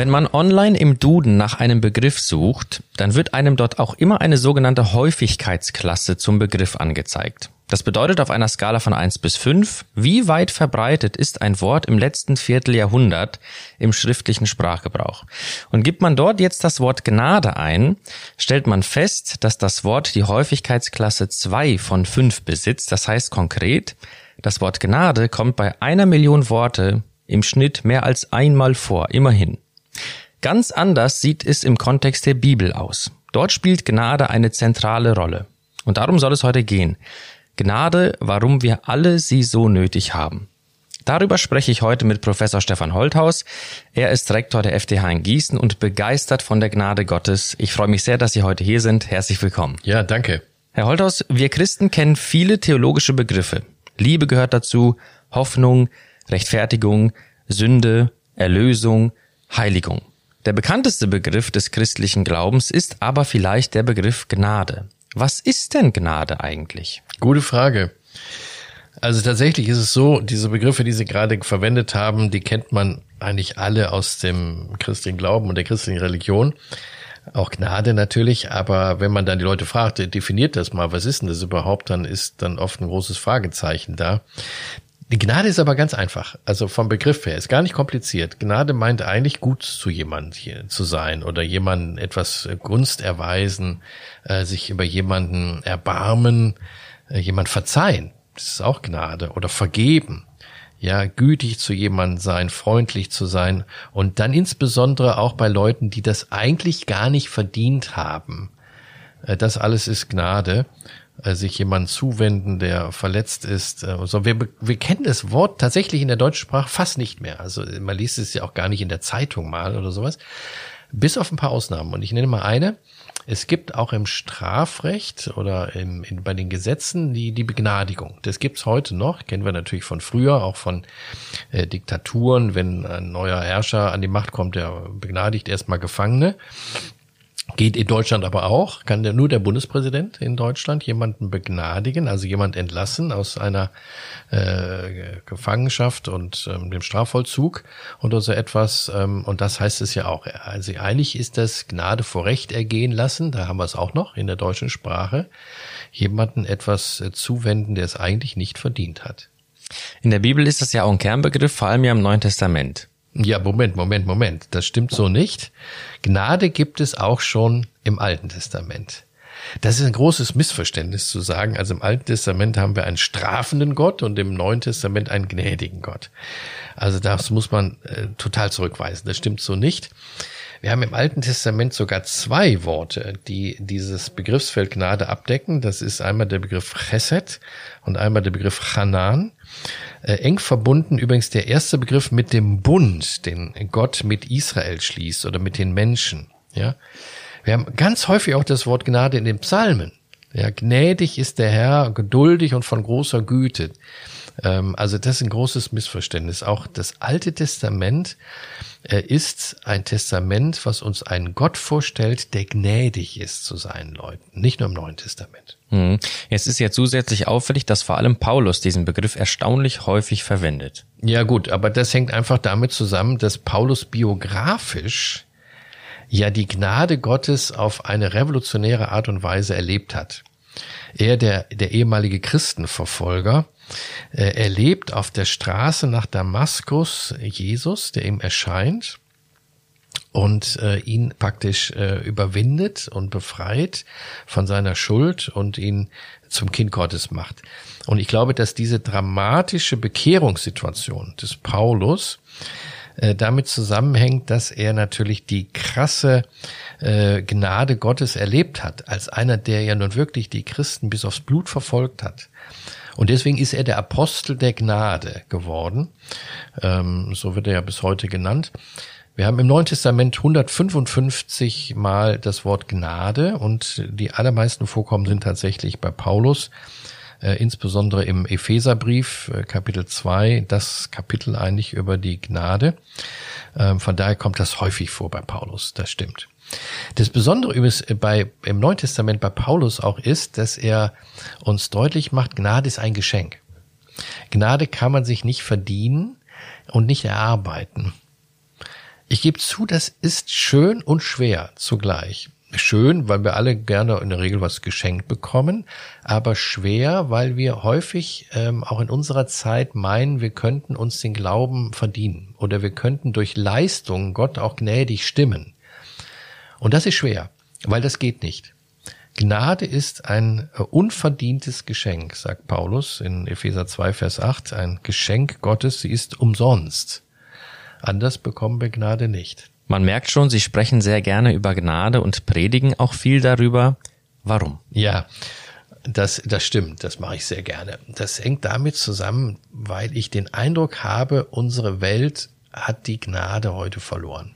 Wenn man online im Duden nach einem Begriff sucht, dann wird einem dort auch immer eine sogenannte Häufigkeitsklasse zum Begriff angezeigt. Das bedeutet auf einer Skala von 1 bis 5, wie weit verbreitet ist ein Wort im letzten Vierteljahrhundert im schriftlichen Sprachgebrauch. Und gibt man dort jetzt das Wort Gnade ein, stellt man fest, dass das Wort die Häufigkeitsklasse 2 von 5 besitzt. Das heißt konkret, das Wort Gnade kommt bei einer Million Worte im Schnitt mehr als einmal vor, immerhin. Ganz anders sieht es im Kontext der Bibel aus. Dort spielt Gnade eine zentrale Rolle. Und darum soll es heute gehen. Gnade, warum wir alle sie so nötig haben. Darüber spreche ich heute mit Professor Stefan Holthaus. Er ist Rektor der FTH in Gießen und begeistert von der Gnade Gottes. Ich freue mich sehr, dass Sie heute hier sind. Herzlich willkommen. Ja, danke. Herr Holthaus, wir Christen kennen viele theologische Begriffe. Liebe gehört dazu, Hoffnung, Rechtfertigung, Sünde, Erlösung, Heiligung. Der bekannteste Begriff des christlichen Glaubens ist aber vielleicht der Begriff Gnade. Was ist denn Gnade eigentlich? Gute Frage. Also tatsächlich ist es so, diese Begriffe, die Sie gerade verwendet haben, die kennt man eigentlich alle aus dem christlichen Glauben und der christlichen Religion. Auch Gnade natürlich, aber wenn man dann die Leute fragt, definiert das mal, was ist denn das überhaupt, dann ist dann oft ein großes Fragezeichen da. Die Gnade ist aber ganz einfach. Also vom Begriff her ist gar nicht kompliziert. Gnade meint eigentlich gut zu jemand zu sein oder jemanden etwas Gunst erweisen, äh, sich über jemanden erbarmen, äh, jemand verzeihen. Das ist auch Gnade oder vergeben. Ja, gütig zu jemandem sein, freundlich zu sein und dann insbesondere auch bei Leuten, die das eigentlich gar nicht verdient haben. Äh, das alles ist Gnade. Äh, sich jemand zuwenden, der verletzt ist. Äh, so, wir, wir kennen das Wort tatsächlich in der deutschen Sprache fast nicht mehr. Also man liest es ja auch gar nicht in der Zeitung mal oder sowas. Bis auf ein paar Ausnahmen. Und ich nenne mal eine. Es gibt auch im Strafrecht oder im, in, bei den Gesetzen die, die Begnadigung. Das gibt's heute noch, kennen wir natürlich von früher, auch von äh, Diktaturen. Wenn ein neuer Herrscher an die Macht kommt, der begnadigt erstmal Gefangene. Geht in Deutschland aber auch, kann der, nur der Bundespräsident in Deutschland jemanden begnadigen, also jemand entlassen aus einer äh, Gefangenschaft und ähm, dem Strafvollzug oder so etwas. Ähm, und das heißt es ja auch. Also eigentlich ist das Gnade vor Recht ergehen lassen, da haben wir es auch noch in der deutschen Sprache, jemanden etwas äh, zuwenden, der es eigentlich nicht verdient hat. In der Bibel ist das ja auch ein Kernbegriff, vor allem ja im Neuen Testament. Ja, Moment, Moment, Moment. Das stimmt so nicht. Gnade gibt es auch schon im Alten Testament. Das ist ein großes Missverständnis zu sagen. Also im Alten Testament haben wir einen strafenden Gott und im Neuen Testament einen gnädigen Gott. Also das muss man äh, total zurückweisen. Das stimmt so nicht. Wir haben im Alten Testament sogar zwei Worte, die dieses Begriffsfeld Gnade abdecken. Das ist einmal der Begriff Chesed und einmal der Begriff Hanan. Äh, eng verbunden übrigens der erste Begriff mit dem Bund, den Gott mit Israel schließt oder mit den Menschen. Ja, wir haben ganz häufig auch das Wort Gnade in den Psalmen. Ja, gnädig ist der Herr, geduldig und von großer Güte. Ähm, also das ist ein großes Missverständnis. Auch das Alte Testament äh, ist ein Testament, was uns einen Gott vorstellt, der gnädig ist zu seinen Leuten, nicht nur im Neuen Testament. Hm. Es ist ja zusätzlich auffällig, dass vor allem Paulus diesen Begriff erstaunlich häufig verwendet. Ja gut, aber das hängt einfach damit zusammen, dass Paulus biografisch ja die Gnade Gottes auf eine revolutionäre Art und Weise erlebt hat. Er, der, der ehemalige Christenverfolger, erlebt auf der Straße nach Damaskus Jesus, der ihm erscheint und äh, ihn praktisch äh, überwindet und befreit von seiner Schuld und ihn zum Kind Gottes macht. Und ich glaube, dass diese dramatische Bekehrungssituation des Paulus äh, damit zusammenhängt, dass er natürlich die krasse äh, Gnade Gottes erlebt hat, als einer, der ja nun wirklich die Christen bis aufs Blut verfolgt hat. Und deswegen ist er der Apostel der Gnade geworden. Ähm, so wird er ja bis heute genannt. Wir haben im Neuen Testament 155 Mal das Wort Gnade und die allermeisten Vorkommen sind tatsächlich bei Paulus, äh, insbesondere im Epheserbrief, äh, Kapitel 2, das Kapitel eigentlich über die Gnade. Ähm, von daher kommt das häufig vor bei Paulus, das stimmt. Das Besondere übrigens bei, im Neuen Testament bei Paulus auch ist, dass er uns deutlich macht, Gnade ist ein Geschenk. Gnade kann man sich nicht verdienen und nicht erarbeiten. Ich gebe zu, das ist schön und schwer zugleich. Schön, weil wir alle gerne in der Regel was geschenkt bekommen, aber schwer, weil wir häufig ähm, auch in unserer Zeit meinen, wir könnten uns den Glauben verdienen oder wir könnten durch Leistung Gott auch gnädig stimmen. Und das ist schwer, weil das geht nicht. Gnade ist ein äh, unverdientes Geschenk, sagt Paulus in Epheser 2, Vers 8, ein Geschenk Gottes, sie ist umsonst. Anders bekommen wir Gnade nicht. Man merkt schon, Sie sprechen sehr gerne über Gnade und predigen auch viel darüber. Warum? Ja, das, das stimmt, das mache ich sehr gerne. Das hängt damit zusammen, weil ich den Eindruck habe, unsere Welt hat die Gnade heute verloren.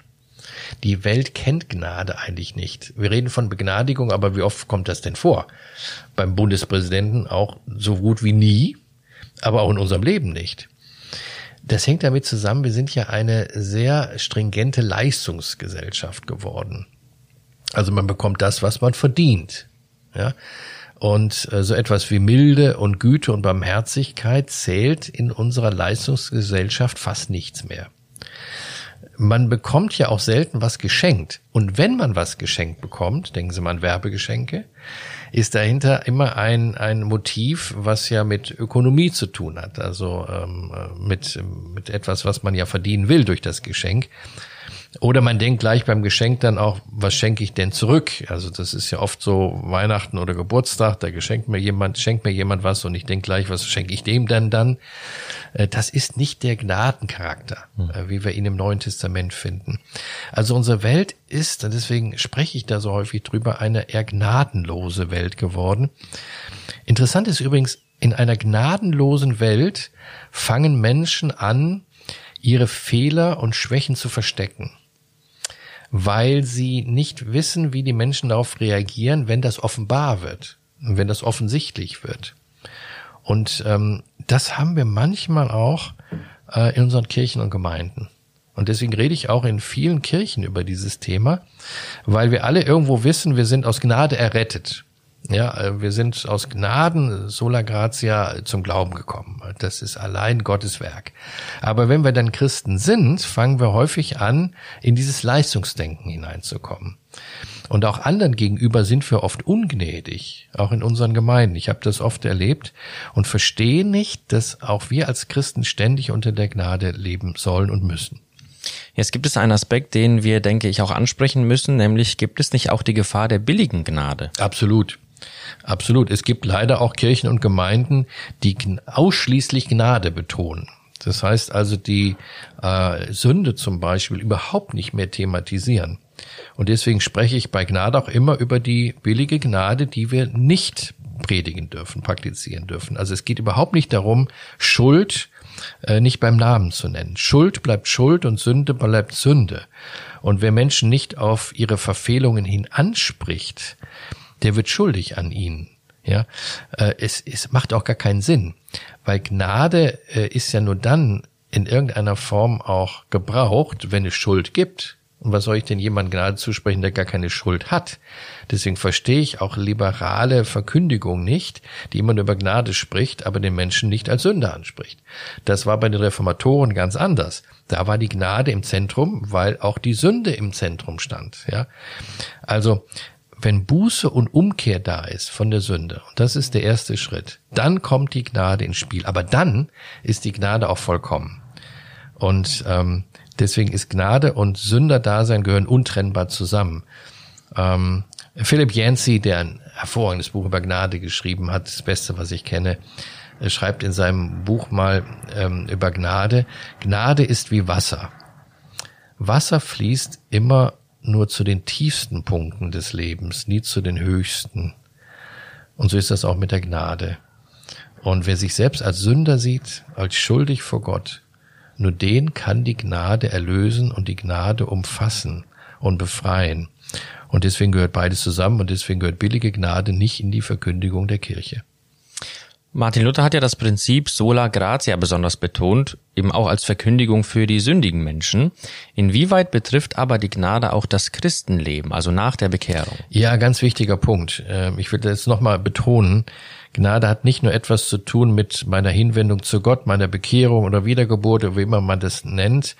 Die Welt kennt Gnade eigentlich nicht. Wir reden von Begnadigung, aber wie oft kommt das denn vor? Beim Bundespräsidenten auch so gut wie nie, aber auch in unserem Leben nicht. Das hängt damit zusammen, wir sind ja eine sehr stringente Leistungsgesellschaft geworden. Also man bekommt das, was man verdient. Ja? Und äh, so etwas wie Milde und Güte und Barmherzigkeit zählt in unserer Leistungsgesellschaft fast nichts mehr man bekommt ja auch selten was geschenkt. Und wenn man was geschenkt bekommt, denken Sie mal an Werbegeschenke, ist dahinter immer ein, ein Motiv, was ja mit Ökonomie zu tun hat. Also ähm, mit, mit etwas, was man ja verdienen will durch das Geschenk. Oder man denkt gleich beim Geschenk dann auch, was schenke ich denn zurück? Also das ist ja oft so Weihnachten oder Geburtstag, da geschenkt mir jemand, schenkt mir jemand was und ich denke gleich, was schenke ich dem denn dann? Äh, das ist nicht der Gnadencharakter, hm. Äh, wie wir ihn im Neuen Testament finden. Also unsere Welt ist, und deswegen spreche ich da so häufig drüber, eine eher gnadenlose Welt geworden. Interessant ist übrigens, in einer gnadenlosen Welt fangen Menschen an, ihre Fehler und Schwächen zu verstecken weil sie nicht wissen, wie die Menschen darauf reagieren, wenn das offenbar wird, wenn das offensichtlich wird. Und ähm, das haben wir manchmal auch äh, in unseren Kirchen und Gemeinden. Und deswegen rede ich auch in vielen Kirchen über dieses Thema, weil wir alle irgendwo wissen, wir sind aus Gnade errettet. Ja, äh, wir sind aus Gnaden, sola gratia, zum Glauben gekommen. Das ist allein Gottes Werk. Aber wenn wir dann Christen sind, fangen wir häufig an, in dieses Leistungsdenken hineinzukommen. Und auch anderen gegenüber sind wir oft ungnädig, auch in unseren Gemeinden. Ich habe das oft erlebt und verstehe nicht, dass auch wir als Christen ständig unter der Gnade leben sollen und müssen. Jetzt gibt es einen Aspekt, den wir, denke ich, auch ansprechen müssen, nämlich gibt es nicht auch die Gefahr der billigen Gnade? Absolut. Absolut. Es gibt leider auch Kirchen und Gemeinden, die ausschließlich Gnade betonen. Das heißt also, die äh, Sünde zum Beispiel überhaupt nicht mehr thematisieren. Und deswegen spreche ich bei Gnade auch immer über die billige Gnade, die wir nicht predigen dürfen, praktizieren dürfen. Also es geht überhaupt nicht darum, Schuld äh, nicht beim Namen zu nennen. Schuld bleibt Schuld und Sünde bleibt Sünde. Und wer Menschen nicht auf ihre Verfehlungen hin anspricht, der wird schuldig an ihnen. Ja, äh, es, es macht auch gar keinen Sinn, weil Gnade äh, ist ja nur dann in irgendeiner Form auch gebraucht, wenn es Schuld gibt. Und was soll ich denn jemand Gnade zusprechen, der gar keine Schuld hat? Deswegen verstehe ich auch liberale Verkündigung nicht, die immer über Gnade spricht, aber den Menschen nicht als Sünder anspricht. Das war bei den Reformatoren ganz anders. Da war die Gnade im Zentrum, weil auch die Sünde im Zentrum stand. Ja, also wenn Buße und Umkehr da ist von der Sünde, und das ist der erste Schritt, dann kommt die Gnade ins Spiel. Aber dann ist die Gnade auch vollkommen. Und ähm, deswegen ist Gnade und Sünderdasein gehören untrennbar zusammen. Ähm, Philipp Yancey, der ein hervorragendes Buch über Gnade geschrieben hat, das Beste, was ich kenne, schreibt in seinem Buch mal ähm, über Gnade, Gnade ist wie Wasser. Wasser fließt immer nur zu den tiefsten Punkten des Lebens, nie zu den höchsten. Und so ist das auch mit der Gnade. Und wer sich selbst als Sünder sieht, als schuldig vor Gott, nur den kann die Gnade erlösen und die Gnade umfassen und befreien. Und deswegen gehört beides zusammen und deswegen gehört billige Gnade nicht in die Verkündigung der Kirche. Martin Luther hat ja das Prinzip sola gratia besonders betont, eben auch als Verkündigung für die sündigen Menschen. Inwieweit betrifft aber die Gnade auch das Christenleben, also nach der Bekehrung? Ja, ganz wichtiger Punkt. Ähm, ich will das nochmal betonen. Gnade hat nicht nur etwas zu tun mit meiner Hinwendung zu Gott, meiner Bekehrung oder Wiedergeburt oder wie immer man das nennt.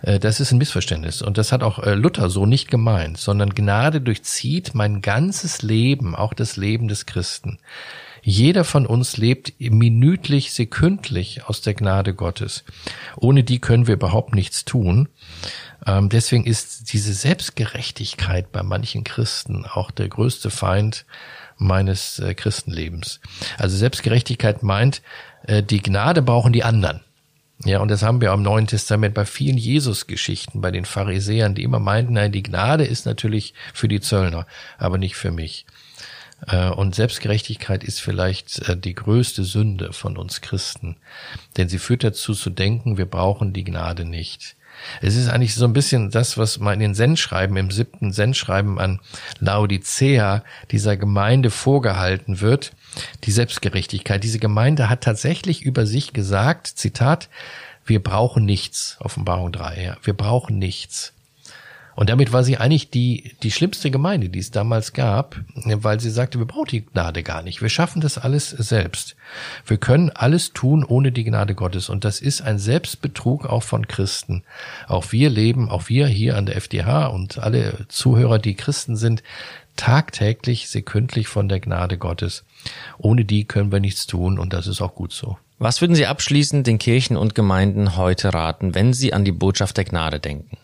Äh, das ist ein Missverständnis. Und das hat auch äh, Luther so nicht gemeint, sondern Gnade durchzieht mein ganzes Leben, auch das Leben des Christen. Jeder von uns lebt minütlich, sekündlich aus der Gnade Gottes. Ohne die können wir überhaupt nichts tun. Ähm, deswegen ist diese Selbstgerechtigkeit bei manchen Christen auch der größte Feind meines äh, Christenlebens. Also Selbstgerechtigkeit meint, äh, die Gnade brauchen die anderen. Ja, und das haben wir am Neuen Testament bei vielen Jesus-Geschichten, bei den Pharisäern, die immer meinten, nein, die Gnade ist natürlich für die Zöllner, aber nicht für mich. Äh, und Selbstgerechtigkeit ist vielleicht äh, die größte Sünde von uns Christen, denn sie führt dazu zu denken, wir brauchen die Gnade nicht. Es ist eigentlich so ein bisschen das, was man in den Sendschreiben, im siebten Sendschreiben an Laodicea dieser Gemeinde vorgehalten wird, die Selbstgerechtigkeit. Diese Gemeinde hat tatsächlich über sich gesagt, Zitat, wir brauchen nichts, Offenbarung 3, ja, wir brauchen nichts. Und damit war sie eigentlich die, die schlimmste Gemeinde, die es damals gab, weil sie sagte, wir brauchen die Gnade gar nicht. Wir schaffen das alles selbst. Wir können alles tun ohne die Gnade Gottes. Und das ist ein Selbstbetrug auch von Christen. Auch wir leben, auch wir hier an der FDH und alle Zuhörer, die Christen sind, tagtäglich, sekündlich von der Gnade Gottes. Ohne die können wir nichts tun und das ist auch gut so. Was würden Sie abschließend den Kirchen und Gemeinden heute raten, wenn Sie an die Botschaft der Gnade denken?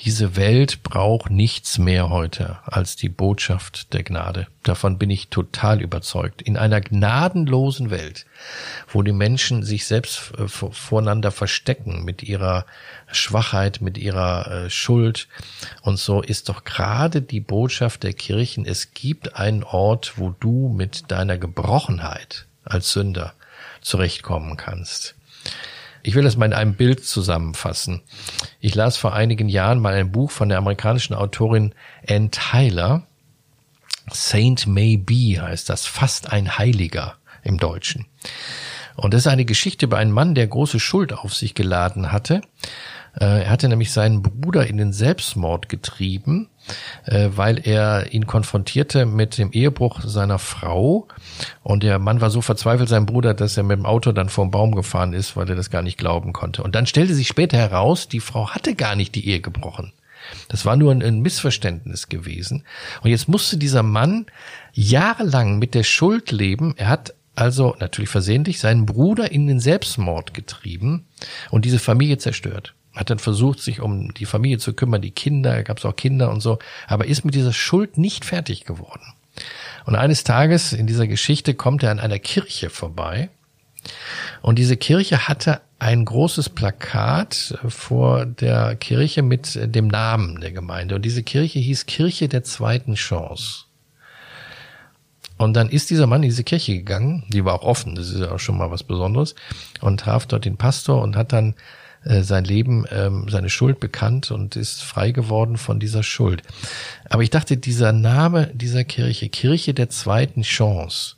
Diese Welt braucht nichts mehr heute als die Botschaft der Gnade. Davon bin ich total überzeugt. In einer gnadenlosen Welt, wo die Menschen sich selbst äh, voreinander verstecken mit ihrer Schwachheit, mit ihrer äh, Schuld und so, ist doch gerade die Botschaft der Kirchen, es gibt einen Ort, wo du mit deiner Gebrochenheit als Sünder zurechtkommen kannst. Ich will das mal in einem Bild zusammenfassen. Ich las vor einigen Jahren mal ein Buch von der amerikanischen Autorin Ann Tyler. Saint May Be heißt das, fast ein Heiliger im Deutschen. Und das ist eine Geschichte über einen Mann, der große Schuld auf sich geladen hatte. Äh, er hatte nämlich seinen Bruder in den Selbstmord getrieben äh, weil er ihn konfrontierte mit dem Ehebruch seiner Frau. Und der Mann war so verzweifelt, sein Bruder, dass er mit dem Auto dann vor Baum gefahren ist, weil er das gar nicht glauben konnte. Und dann stellte sich später heraus, die Frau hatte gar nicht die Ehe gebrochen. Das war nur ein Missverständnis gewesen. Und jetzt musste dieser Mann jahrelang mit der Schuld leben. Er hat also natürlich versehentlich seinen Bruder in den Selbstmord getrieben und diese Familie zerstört hat dann versucht, sich um die Familie zu kümmern, die Kinder, gab es auch Kinder und so, aber ist mit dieser Schuld nicht fertig geworden. Und eines Tages in dieser Geschichte kommt er an einer Kirche vorbei und diese Kirche hatte ein großes Plakat vor der Kirche mit dem Namen der Gemeinde und diese Kirche hieß Kirche der zweiten Chance. Und dann ist dieser Mann in diese Kirche gegangen, die war auch offen, das ist ja auch schon mal was Besonderes, und traf dort den Pastor und hat dann äh, sein Leben, ähm, seine Schuld bekannt und ist frei geworden von dieser Schuld. Aber ich dachte, dieser Name dieser Kirche, Kirche der zweiten Chance,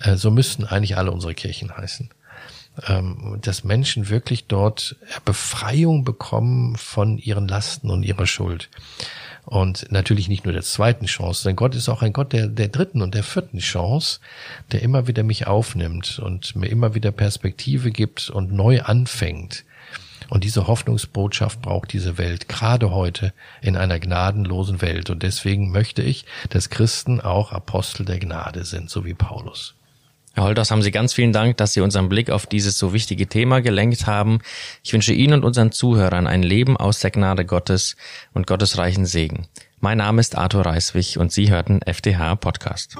äh, so müssten eigentlich alle unsere Kirchen heißen. Ähm, dass Menschen wirklich dort Befreiung bekommen von ihren Lasten und ihrer Schuld. Und natürlich nicht nur der zweiten Chance, denn Gott ist auch ein Gott der, der dritten und der vierten Chance, der immer wieder mich aufnimmt und mir immer wieder Perspektive gibt und neu anfängt. Und diese Hoffnungsbotschaft braucht diese Welt, gerade heute in einer gnadenlosen Welt. Und deswegen möchte ich, dass Christen auch Apostel der Gnade sind, so wie Paulus. Herr Holters, haben Sie ganz vielen Dank, dass Sie unseren Blick auf dieses so wichtige Thema gelenkt haben. Ich wünsche Ihnen und unseren Zuhörern ein Leben aus der Gnade Gottes und Gottes reichen Segen. Mein Name ist Arthur Reiswig und Sie hörten FDH Podcast.